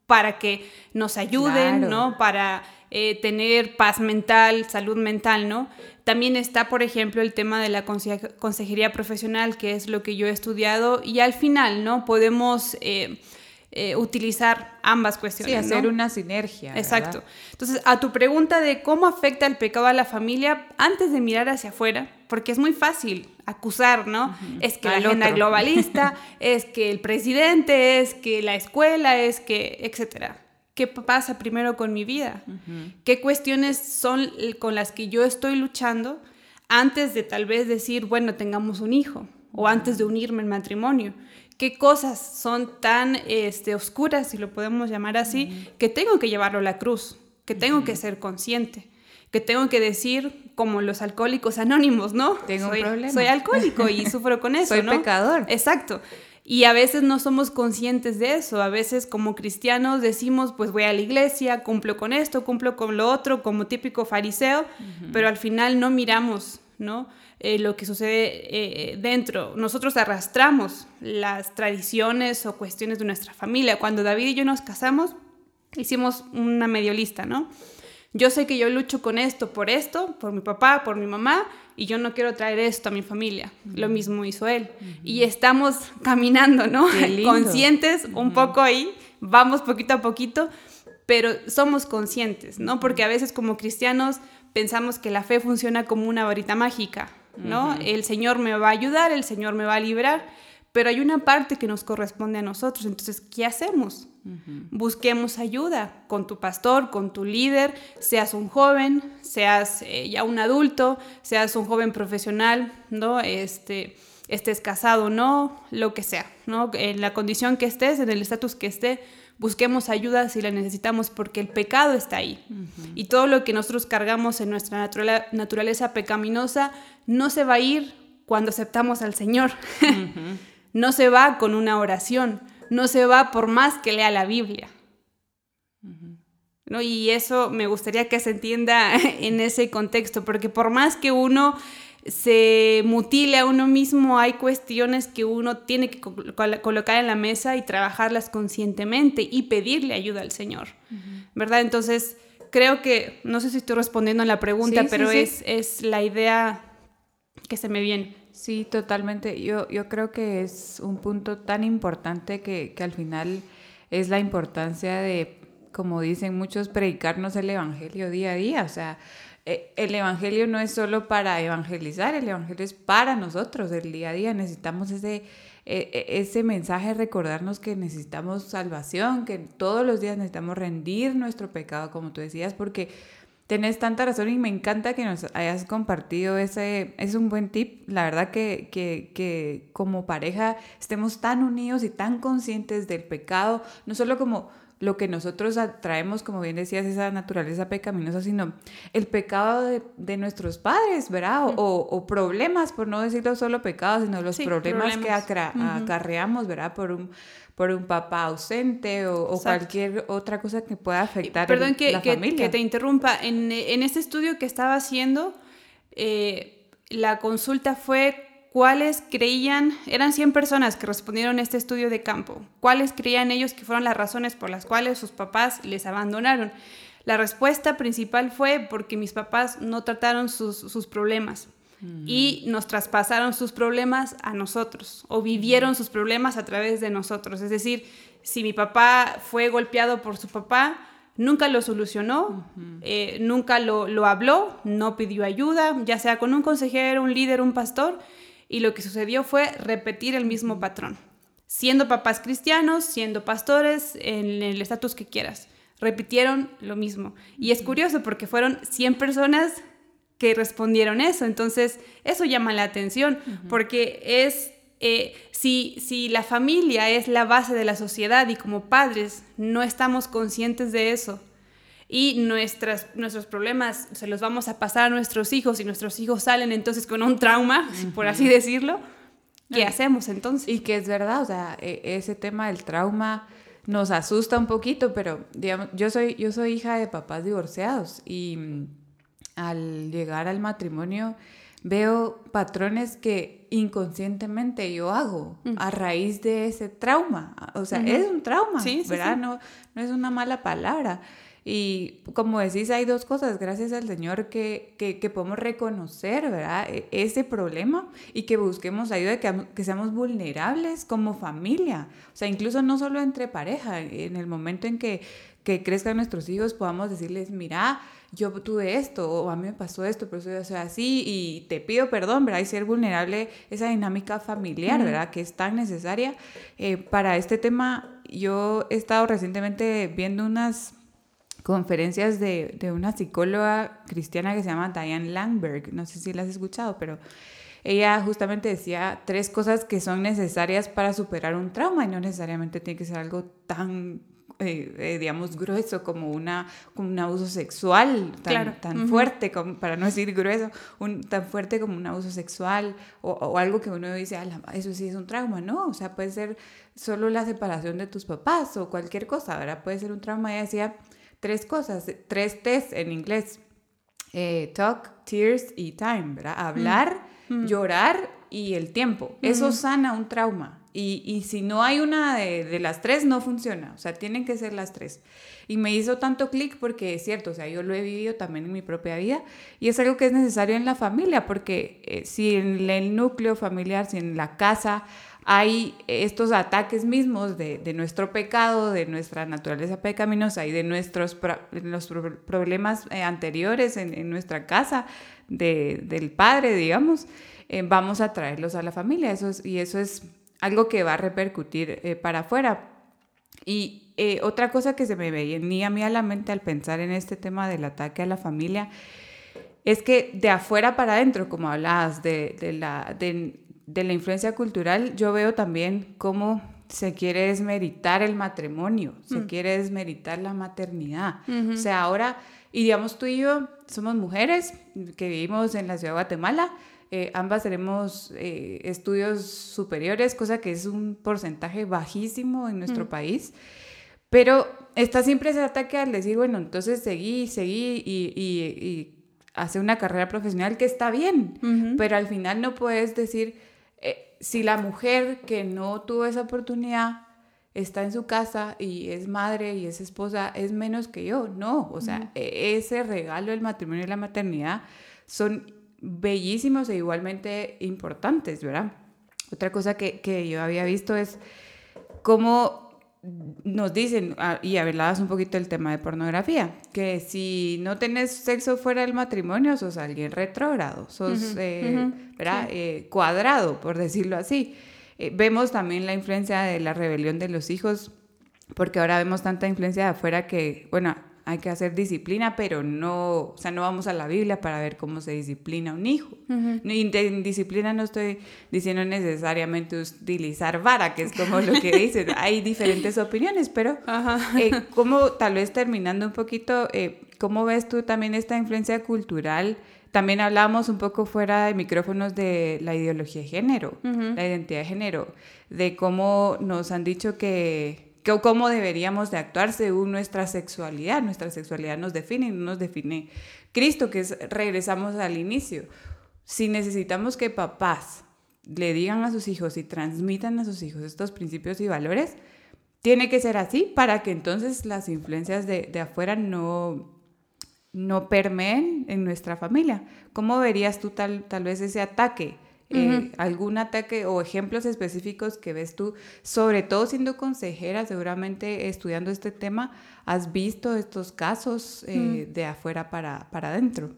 para que nos ayuden, ¿no? Para eh, tener paz mental, salud mental, ¿no? También está, por ejemplo, el tema de la consejería profesional, que es lo que yo he estudiado, y al final, ¿no? Podemos... Eh, eh, utilizar ambas cuestiones. Sí, hacer una sinergia. Exacto. Entonces, a tu pregunta de cómo afecta el pecado a la familia, antes de mirar hacia afuera, porque es muy fácil acusar, ¿no? Es que la agenda globalista, (laughs) es que el presidente, es que la escuela, es que, etcétera. ¿Qué pasa primero con mi vida? ¿Qué cuestiones son con las que yo estoy luchando antes de tal vez decir, bueno, tengamos un hijo o antes de unirme en matrimonio? Qué cosas son tan este, oscuras, si lo podemos llamar así, que tengo que llevarlo a la cruz, que tengo que ser consciente, que tengo que decir como los alcohólicos anónimos, ¿no? Tengo soy, un problema. Soy alcohólico y (laughs) sufro con eso, soy ¿no? pecador. Exacto. Y a veces no somos conscientes de eso. A veces como cristianos decimos, pues voy a la iglesia, cumplo con esto, cumplo con lo otro, como típico fariseo, pero al final no miramos, ¿no? Eh, lo que sucede eh, dentro. Nosotros arrastramos las tradiciones o cuestiones de nuestra familia. Cuando David y yo nos casamos, hicimos una medio lista, ¿no? Yo sé que yo lucho con esto por esto, por mi papá, por mi mamá, y yo no quiero traer esto a mi familia. Lo mismo hizo él. Y estamos caminando, ¿no? Conscientes un poco ahí, vamos poquito a poquito, pero somos conscientes, ¿no? Porque a veces como cristianos pensamos que la fe funciona como una varita mágica, ¿no? El Señor me va a ayudar, el Señor me va a liberar, pero hay una parte que nos corresponde a nosotros. Entonces, ¿qué hacemos? Busquemos ayuda con tu pastor, con tu líder, seas un joven, seas eh, ya un adulto, seas un joven profesional, ¿no? Este, estés casado o no, lo que sea, ¿no? En la condición que estés, en el estatus que esté, busquemos ayuda si la necesitamos porque el pecado está ahí. Y todo lo que nosotros cargamos en nuestra naturaleza pecaminosa no se va a ir cuando aceptamos al Señor. (laughs) no se va con una oración no se va por más que lea la Biblia. ¿No? Y eso me gustaría que se entienda (laughs) en ese contexto, porque por más que uno se mutile a uno mismo, hay cuestiones que uno tiene que colocar en la mesa y trabajarlas conscientemente y pedirle ayuda al Señor, ¿verdad? Entonces, creo que, no sé si estoy respondiendo a la pregunta, pero Es, es la idea que se me viene. Sí, totalmente. Yo, yo creo que es un punto tan importante que, que al final es la importancia de, como dicen muchos, predicarnos el Evangelio día a día. O sea, eh, el Evangelio no es solo para evangelizar, el Evangelio es para nosotros, el día a día. Necesitamos ese, e, e, ese mensaje, recordarnos que necesitamos salvación, que todos los días necesitamos rendir nuestro pecado, como tú decías, porque Tienes tanta razón y me encanta que nos hayas compartido ese, es un buen tip. La verdad que, que, que, como pareja estemos tan unidos y tan conscientes del pecado, no solo como lo que nosotros traemos, como bien decías, esa naturaleza pecaminosa, sino el pecado de, nuestros padres, ¿verdad? O, o, problemas, por no decirlo solo pecados, sino los problemas, que acarreamos, ¿verdad? Por un por un papá ausente o, cualquier otra cosa que pueda afectar Perdón que, la familia. que te interrumpa. En, en, este estudio que estaba haciendo, eh, la consulta fue cuáles creían, eran 100 personas que respondieron a este estudio de campo, cuáles creían ellos que fueron las razones por las cuales sus papás les abandonaron. La respuesta principal fue porque mis papás no trataron sus, sus problemas y nos traspasaron sus problemas a nosotros o vivieron sus problemas a través de nosotros. Es decir, si mi papá fue golpeado por su papá, nunca lo solucionó, eh, nunca lo, lo, habló, no pidió ayuda, ya sea con un consejero, un líder, un pastor, y lo que sucedió fue repetir el mismo patrón, siendo papás cristianos, siendo pastores, en el estatus que quieras. Repitieron lo mismo. Y es curioso porque fueron 100 personas que respondieron eso. Entonces, eso llama la atención, porque es, eh, si, si la familia es la base de la sociedad y como padres no estamos conscientes de eso, y nuestras, nuestros problemas se los vamos a pasar a nuestros hijos y nuestros hijos salen entonces con un trauma, (laughs) por así decirlo, ¿qué hacemos entonces? Y que es verdad, o sea, e, ese tema del trauma nos asusta un poquito, pero digamos, yo soy, yo soy hija de papás divorciados y al llegar al matrimonio veo patrones que inconscientemente yo hago mm. a raíz de ese trauma. O sea, es un trauma, ¿verdad? No, no es una mala palabra. Y como decís, hay dos cosas, gracias al Señor, que, que, podemos reconocer, ¿verdad? E, ese problema y que busquemos ayuda, que, que seamos vulnerables como familia. O sea, incluso no solo entre pareja, en el momento en que, que crezcan nuestros hijos, podamos decirles, mira, yo tuve esto o a mí me pasó esto, pero yo soy así y te pido perdón, ¿verdad? Y ser vulnerable, esa dinámica familiar, ¿verdad? Que es tan necesaria. Eh, para este tema, yo he estado recientemente viendo unas conferencias de, de, una psicóloga cristiana que se llama Diane Langberg, no sé si la has escuchado, pero ella justamente decía tres cosas que son necesarias para superar un trauma y no necesariamente tiene que ser algo tan eh, eh, digamos, grueso, como, una, como un abuso sexual tan, tan fuerte, como, para no decir grueso, un, tan fuerte como un abuso sexual o, algo que uno dice, eso sí es un trauma, ¿no? O sea, puede ser solo la separación de tus papás o cualquier cosa, ¿verdad? Puede ser un trauma. Y decía tres cosas, tres T's en inglés. Eh, talk, tears y time, ¿verdad? Hablar, llorar y el tiempo. Eso sana un trauma. Y, si no hay una de, las tres, no funciona. O sea, tienen que ser las tres. Y me hizo tanto clic porque es cierto, o sea, yo lo he vivido también en mi propia vida y es algo que es necesario en la familia, porque eh, si en el núcleo familiar, si en la casa hay estos ataques mismos de, nuestro pecado, de nuestra naturaleza pecaminosa y de nuestros los problemas eh, anteriores en, nuestra casa, del padre, digamos, eh, vamos a traerlos a la familia. Eso y eso es algo que va a repercutir eh, para afuera. Y eh, otra cosa que se me venía a mí a la mente al pensar en este tema del ataque a la familia es que de afuera para adentro, como hablabas de, la, de, la influencia cultural, yo veo también cómo se quiere desmeritar el matrimonio, se mm. quiere desmeritar la maternidad. O sea, ahora, y digamos tú y yo somos mujeres que vivimos en la ciudad de Guatemala, eh, ambas tenemos eh, estudios superiores, cosa que es un porcentaje bajísimo en nuestro mm. país. Pero está siempre ese ataque al decir, bueno, entonces seguí, seguí y, y, hace una carrera profesional que está bien, pero al final no puedes decir, eh, si la mujer que no tuvo esa oportunidad está en su casa y es madre y es esposa, es menos que yo. No, o sea, e, ese regalo del matrimonio y la maternidad son bellísimos e igualmente importantes, ¿verdad? Otra cosa que, que yo había visto es cómo nos dicen, ah, y hablabas un poquito del tema de pornografía, que si no tenés sexo fuera del matrimonio, sos alguien retrógrado, sos eh, ¿verdad? Eh, cuadrado, por decirlo así. Eh, vemos también la influencia de la rebelión de los hijos, porque ahora vemos tanta influencia de afuera que, bueno, hay que hacer disciplina, pero no, o sea, no vamos a la Biblia para ver cómo se disciplina un hijo. Y en disciplina no estoy diciendo necesariamente utilizar vara, que es como lo que (laughs) dicen. Hay diferentes opiniones, pero eh, como tal vez terminando un poquito, eh, ¿cómo ves tú también esta influencia cultural? También hablamos un poco fuera de micrófonos de la ideología de género, la identidad de género, de cómo nos han dicho que cómo deberíamos de actuar según nuestra sexualidad. Nuestra sexualidad nos define y no nos define Cristo, que es, regresamos al inicio. Si necesitamos que papás le digan a sus hijos y transmitan a sus hijos estos principios y valores, tiene que ser así para que entonces las influencias de, de afuera no, no permeen en nuestra familia. ¿Cómo verías tú tal, tal vez ese ataque? Eh, algún ataque o ejemplos específicos que ves tú, sobre todo siendo consejera, seguramente estudiando este tema, has visto estos casos eh, de afuera para, para adentro.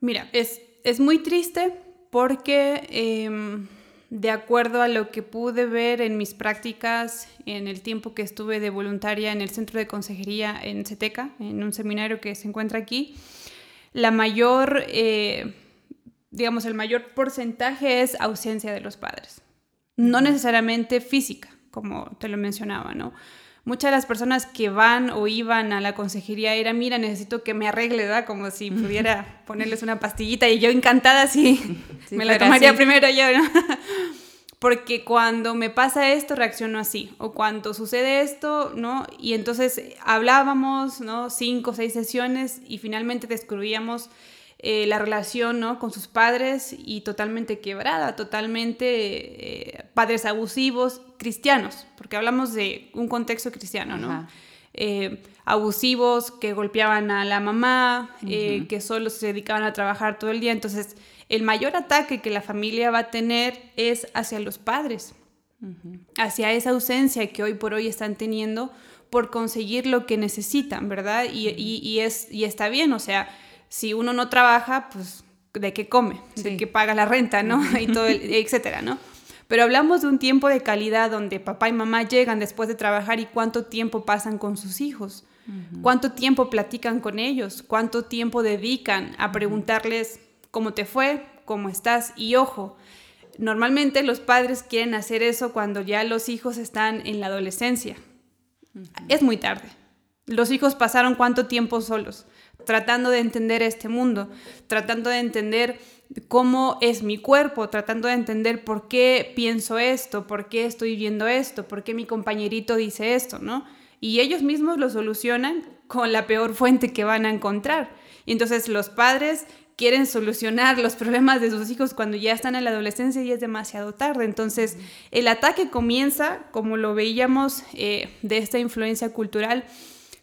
Mira, es, es muy triste porque em, de acuerdo a lo que pude ver en mis prácticas, en el tiempo que estuve de voluntaria en el centro de consejería en CETECA, en un seminario que se encuentra aquí, la mayor... Digamos, el mayor porcentaje es ausencia de los padres. No necesariamente física, como te lo mencionaba, ¿no? Muchas de las personas que van o iban a la consejería era, mira, necesito que me arregle, ¿verdad? Como si (laughs) pudiera ponerles una pastillita y yo encantada sí, (laughs) me la tomaría primero yo, ¿no? (laughs) Porque cuando me pasa esto, reacciono así. O cuando sucede esto, ¿no? Y entonces hablábamos, ¿no? Cinco o seis sesiones y finalmente descubríamos eh, la relación ¿no? con sus padres y totalmente quebrada, totalmente eh, padres abusivos, cristianos, porque hablamos de un contexto cristiano, ¿no? Eh, abusivos que golpeaban a la mamá, que solo se dedicaban a trabajar todo el día. Entonces, el mayor ataque que la familia va a tener es hacia los padres, hacia esa ausencia que hoy por hoy están teniendo por conseguir lo que necesitan, ¿verdad? Y, y, es, y está bien, o sea, si uno no trabaja, pues de qué come, de qué paga la renta, ¿no? (laughs) y todo, etcétera, ¿no? Pero hablamos de un tiempo de calidad donde papá y mamá llegan después de trabajar y cuánto tiempo pasan con sus hijos, cuánto tiempo platican con ellos, cuánto tiempo dedican a preguntarles cómo te fue, cómo estás y ojo, normalmente los padres quieren hacer eso cuando ya los hijos están en la adolescencia. Es muy tarde. Los hijos pasaron cuánto tiempo solos, tratando de entender este mundo, tratando de entender cómo es mi cuerpo, tratando de entender por qué pienso esto, por qué estoy viendo esto, por qué mi compañerito dice esto, ¿no? Y ellos mismos lo solucionan con la peor fuente que van a encontrar. Y entonces los padres quieren solucionar los problemas de sus hijos cuando ya están en la adolescencia y es demasiado tarde. Entonces, el ataque comienza, como lo veíamos eh, de esta influencia cultural,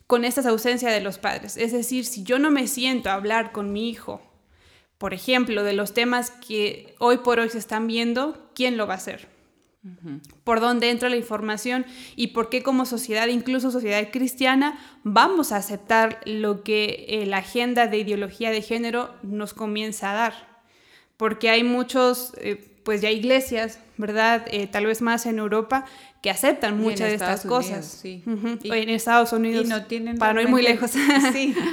con esta ausencia de los padres. Es decir, si yo no me siento a hablar con mi hijo, por ejemplo, de los temas que hoy por hoy se están viendo, ¿quién lo va a hacer? por dónde entra la información y por qué como sociedad, incluso sociedad cristiana, vamos a aceptar lo que eh, la agenda de ideología de género nos comienza a dar. Porque hay muchos, eh, pues ya iglesias, ¿verdad? Eh, tal vez más en Europa, que aceptan muchas de estas cosas. Sí. en Estados Unidos, y no tienen para no ir muy lejos. (laughs) sí. (laughs)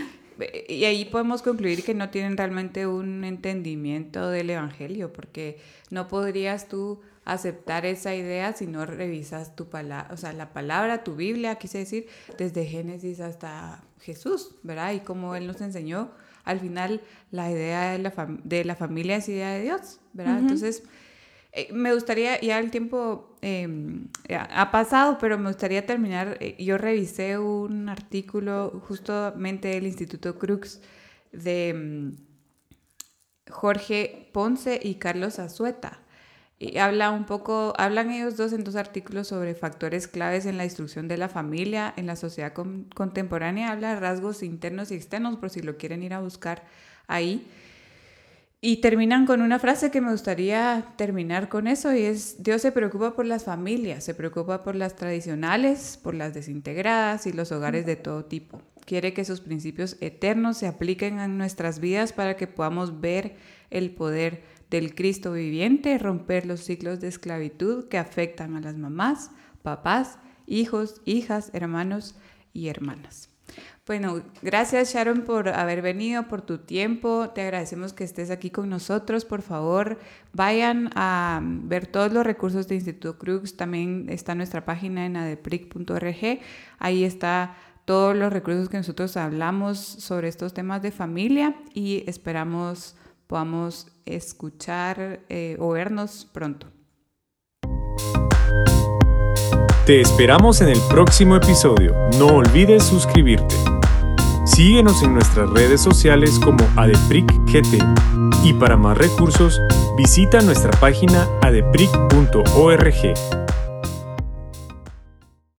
Y ahí podemos concluir que no tienen realmente un entendimiento del Evangelio, porque no podrías tú aceptar esa idea si no revisas tu palabra, o sea, la palabra, tu Biblia, quise decir, desde Génesis hasta Jesús, ¿verdad? Y como Él nos enseñó, al final la idea de la, de la familia es idea de Dios, ¿verdad? Entonces, eh, me gustaría, ya el tiempo em, ha pasado, pero me gustaría terminar, eh, yo revisé un artículo justamente del Instituto Crux de em, Jorge Ponce y Carlos Azueta y habla un poco, hablan ellos dos en dos artículos sobre factores claves en la instrucción de la familia en la sociedad contemporánea. Habla de rasgos internos y externos, por si lo quieren ir a buscar ahí. Y terminan con una frase que me gustaría terminar con eso y es, Dios se preocupa por las familias, se preocupa por las tradicionales, por las desintegradas y los hogares de todo tipo. Quiere que sus principios eternos se apliquen en nuestras vidas para que podamos ver el poder del Cristo viviente, romper los ciclos de esclavitud que afectan a las mamás, papás, hijos, hijas, hermanos y hermanas. Bueno, gracias Sharon por haber venido, por tu tiempo. Te agradecemos que estés aquí con nosotros. Por favor, vayan a ver todos los recursos de Instituto Crux. También está nuestra página en adepric.org. Ahí está todos los recursos que nosotros hablamos sobre estos temas de familia y esperamos podamos escuchar eh, o vernos pronto. Te esperamos en el próximo episodio. No olvides suscribirte. Síguenos en nuestras redes sociales como AdepricGT y para más recursos visita nuestra página adepric.org.